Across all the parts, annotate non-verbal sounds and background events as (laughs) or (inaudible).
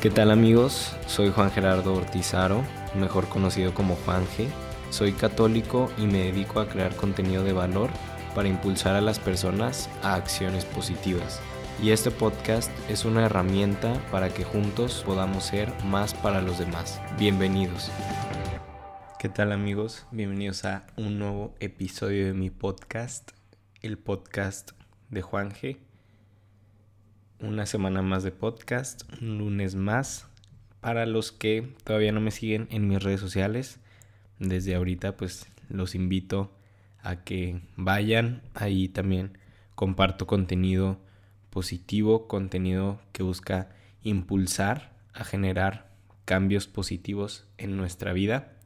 ¿Qué tal amigos? Soy Juan Gerardo Ortizaro, mejor conocido como Juan G. Soy católico y me dedico a crear contenido de valor para impulsar a las personas a acciones positivas. Y este podcast es una herramienta para que juntos podamos ser más para los demás. Bienvenidos. ¿Qué tal amigos? Bienvenidos a un nuevo episodio de mi podcast, el podcast de Juan G. Una semana más de podcast, un lunes más. Para los que todavía no me siguen en mis redes sociales, desde ahorita pues los invito a que vayan. Ahí también comparto contenido positivo, contenido que busca impulsar a generar cambios positivos en nuestra vida.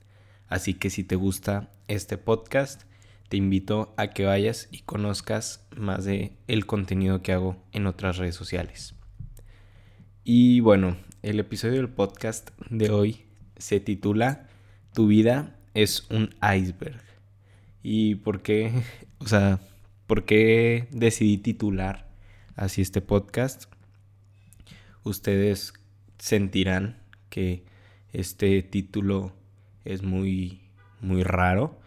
Así que si te gusta este podcast, te invito a que vayas y conozcas más de el contenido que hago en otras redes sociales. Y bueno, el episodio del podcast de hoy se titula Tu vida es un iceberg. ¿Y por qué? (laughs) O sea, ¿por qué decidí titular así este podcast? Ustedes sentirán que este título es muy muy raro,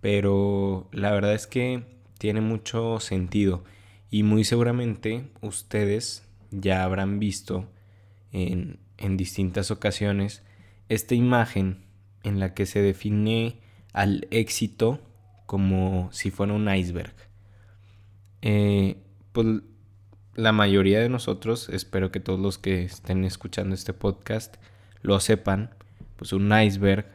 pero la verdad es que tiene mucho sentido y muy seguramente ustedes ya habrán visto en, en distintas ocasiones esta imagen en la que se define al éxito como si fuera un iceberg. Eh, pues la mayoría de nosotros, espero que todos los que estén escuchando este podcast lo sepan, pues un iceberg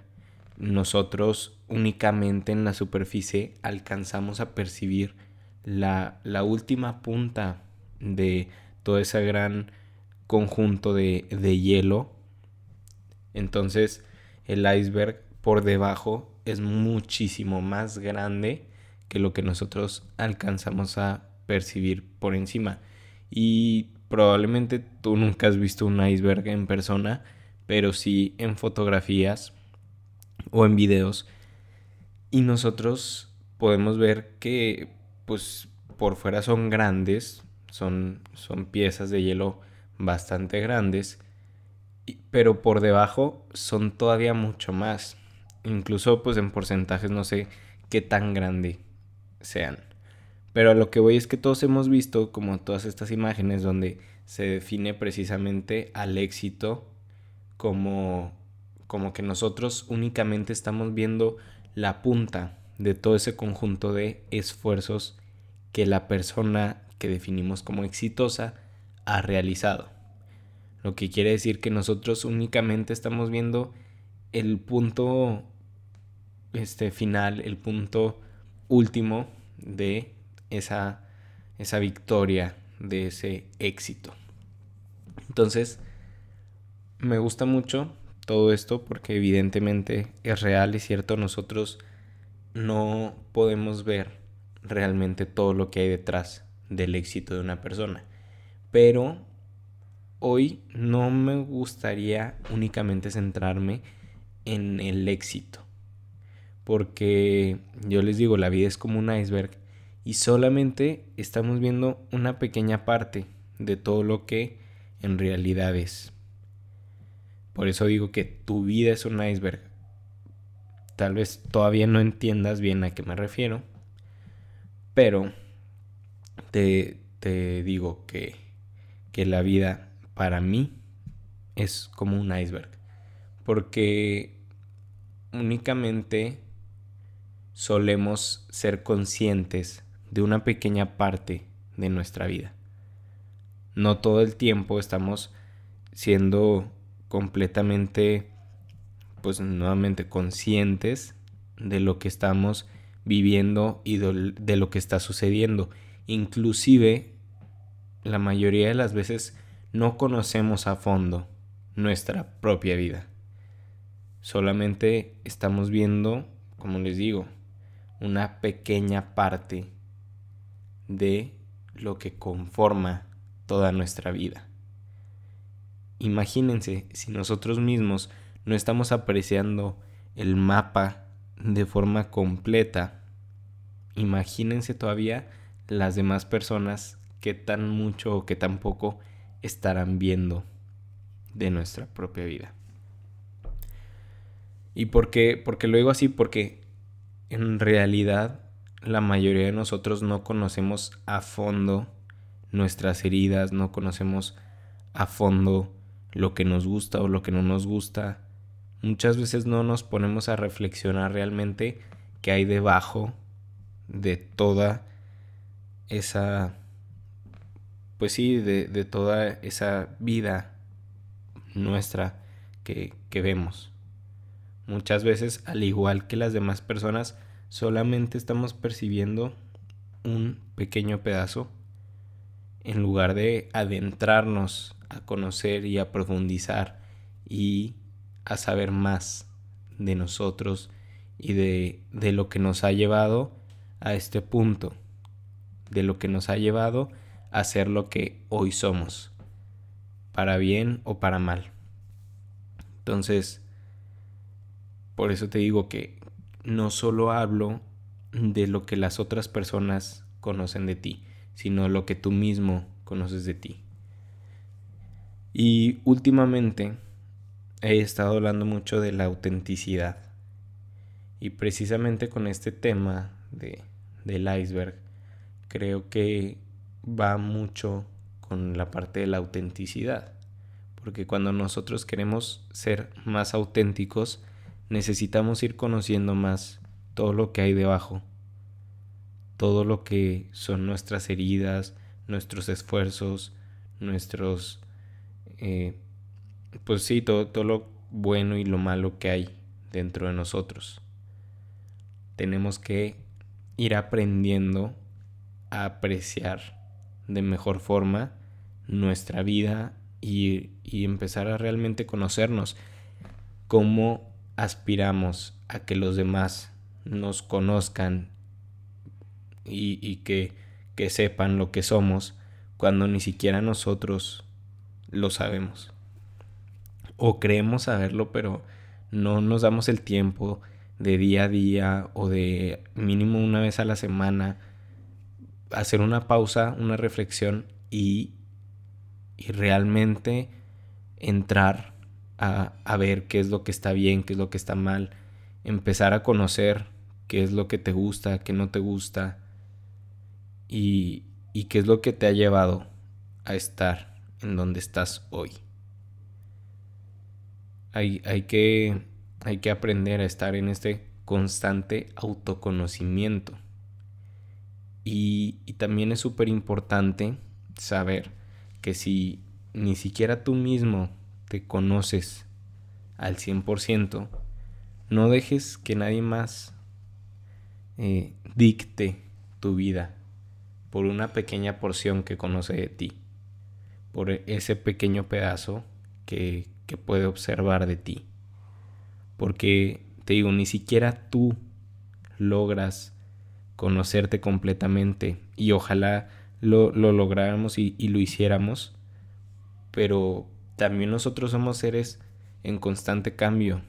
nosotros únicamente en la superficie alcanzamos a percibir la, última punta de todo ese gran conjunto de, de hielo. Entonces el iceberg por debajo es muchísimo más grande que lo que nosotros alcanzamos a percibir por encima. Y probablemente tú nunca has visto un iceberg en persona, pero sí en fotografías o en videos. Y nosotros podemos ver que pues por fuera son grandes, son, son piezas de hielo bastante grandes, pero por debajo son todavía mucho más. Incluso pues en porcentajes no sé qué tan grande sean. Pero a lo que voy es que todos hemos visto como todas estas imágenes donde se define precisamente al éxito como como que nosotros únicamente estamos viendo la punta de todo ese conjunto de esfuerzos que la persona que definimos como exitosa ha realizado. Lo que quiere decir que nosotros únicamente estamos viendo el punto este final, el punto último de esa, esa victoria, de ese éxito. Entonces, me gusta mucho todo esto porque evidentemente es real y cierto, nosotros no podemos ver realmente todo lo que hay detrás del éxito de una persona. Pero hoy no me gustaría únicamente centrarme en el éxito. Porque yo les digo, la vida es como un iceberg y solamente estamos viendo una pequeña parte de todo lo que en realidad es. Por eso digo que tu vida es un iceberg. Tal vez todavía no entiendas bien a qué me refiero, pero te, digo que, que la vida para mí es como un iceberg. Porque únicamente solemos ser conscientes de una pequeña parte de nuestra vida. No todo el tiempo estamos siendo completamente, pues nuevamente conscientes de lo que estamos viviendo y de lo que está sucediendo. Inclusive, la mayoría de las veces no conocemos a fondo nuestra propia vida. Solamente estamos viendo, como les digo, una pequeña parte de lo que conforma toda nuestra vida. Imagínense si nosotros mismos no estamos apreciando el mapa de forma completa. Imagínense todavía las demás personas que tan mucho o que tan poco estarán viendo de nuestra propia vida. ¿Y por qué? Porque lo digo así, porque en realidad la mayoría de nosotros no conocemos a fondo nuestras heridas, no conocemos a fondo lo que nos gusta o lo que no nos gusta. Muchas veces no nos ponemos a reflexionar realmente qué hay debajo de toda esa, pues sí, de, toda esa vida nuestra que, que vemos. Muchas veces, al igual que las demás personas, solamente estamos percibiendo un pequeño pedazo en lugar de adentrarnos a conocer y a profundizar y a saber más de nosotros y de, de lo que nos ha llevado a este punto, de lo que nos ha llevado a ser lo que hoy somos, para bien o para mal. Entonces, por eso te digo que no solo hablo de lo que las otras personas conocen de ti, sino lo que tú mismo conoces de ti. Y últimamente he estado hablando mucho de la autenticidad. Y precisamente con este tema de, del iceberg, creo que va mucho con la parte de la autenticidad. Porque cuando nosotros queremos ser más auténticos, necesitamos ir conociendo más todo lo que hay debajo, todo lo que son nuestras heridas, nuestros esfuerzos, nuestros, eh, pues sí, todo, todo lo bueno y lo malo que hay dentro de nosotros. Tenemos que ir aprendiendo a apreciar de mejor forma nuestra vida y, y empezar a realmente conocernos como aspiramos a que los demás nos conozcan y, que, que sepan lo que somos cuando ni siquiera nosotros lo sabemos. O creemos saberlo, pero no nos damos el tiempo de día a día o de mínimo una vez a la semana hacer una pausa, una reflexión y, y realmente entrar a, ver qué es lo que está bien, qué es lo que está mal, empezar a conocer qué es lo que te gusta, qué no te gusta y, y qué es lo que te ha llevado a estar en donde estás hoy. Hay, hay, que, hay que aprender a estar en este constante autoconocimiento. Y, y también es súper importante saber que si ni siquiera tú mismo te conoces al 100%, no dejes que nadie más eh, dicte tu vida por una pequeña porción que conoce de ti, por ese pequeño pedazo que, que puede observar de ti. Porque te digo, ni siquiera tú logras conocerte completamente y ojalá lo, lo lográramos y, y, lo hiciéramos, pero también nosotros somos seres en constante cambio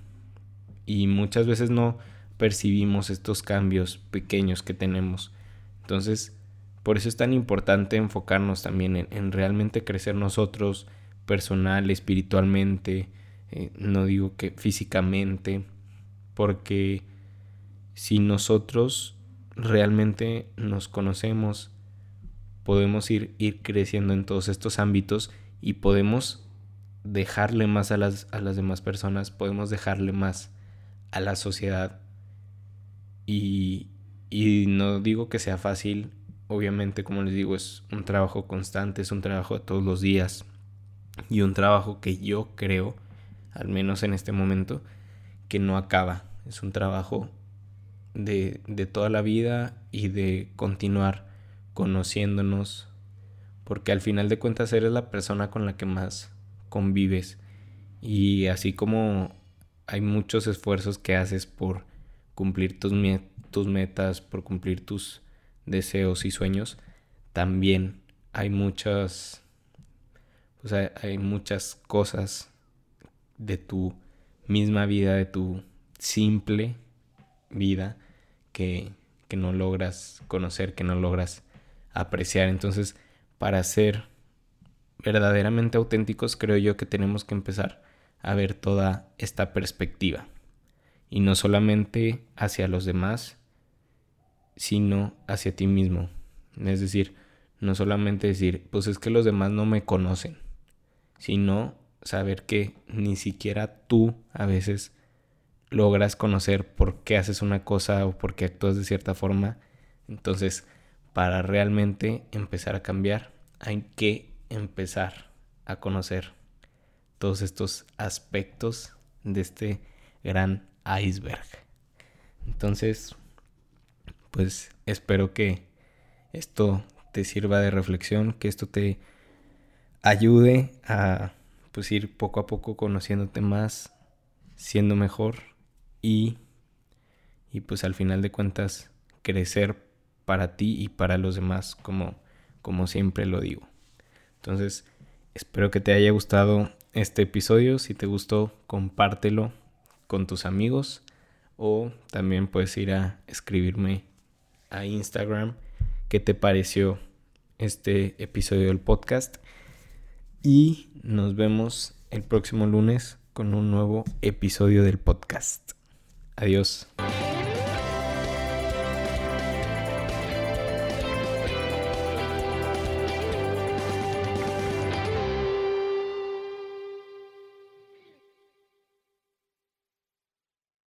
y muchas veces no percibimos estos cambios pequeños que tenemos. Entonces, por eso es tan importante enfocarnos también en, realmente crecer nosotros personal, espiritualmente, eh, no digo que físicamente, porque si nosotros realmente nos conocemos, podemos ir, ir creciendo en todos estos ámbitos y podemos dejarle más a las, a las demás personas, podemos dejarle más a la sociedad. Y, y no digo que sea fácil, obviamente como les digo es un trabajo constante, es un trabajo de todos los días y un trabajo que yo creo, al menos en este momento, que no acaba. Es un trabajo de, de toda la vida y de continuar conociéndonos, porque al final de cuentas eres la persona con la que más convives. Y así como hay muchos esfuerzos que haces por cumplir tus, tus metas, por cumplir tus deseos y sueños, también hay muchas, pues hay, muchas cosas de tu misma vida, de tu simple vida que, que no logras conocer, que no logras apreciar. Entonces, para ser verdaderamente auténticos, creo yo que tenemos que empezar a ver toda esta perspectiva. Y no solamente hacia los demás, sino hacia ti mismo. Es decir, no solamente decir, pues es que los demás no me conocen, sino saber que ni siquiera tú a veces logras conocer por qué haces una cosa o por qué actúas de cierta forma. Entonces, para realmente empezar a cambiar, hay que empezar a conocer todos estos aspectos de este gran iceberg. Entonces, pues espero que esto te sirva de reflexión, que esto te ayude a pues ir poco a poco conociéndote más, siendo mejor y, y pues al final de cuentas crecer para ti y para los demás como, como siempre lo digo. Entonces, espero que te haya gustado este episodio. Si te gustó, compártelo con tus amigos o también puedes ir a escribirme a Instagram qué te pareció este episodio del podcast. Y nos vemos el próximo lunes con un nuevo episodio del podcast. Adiós.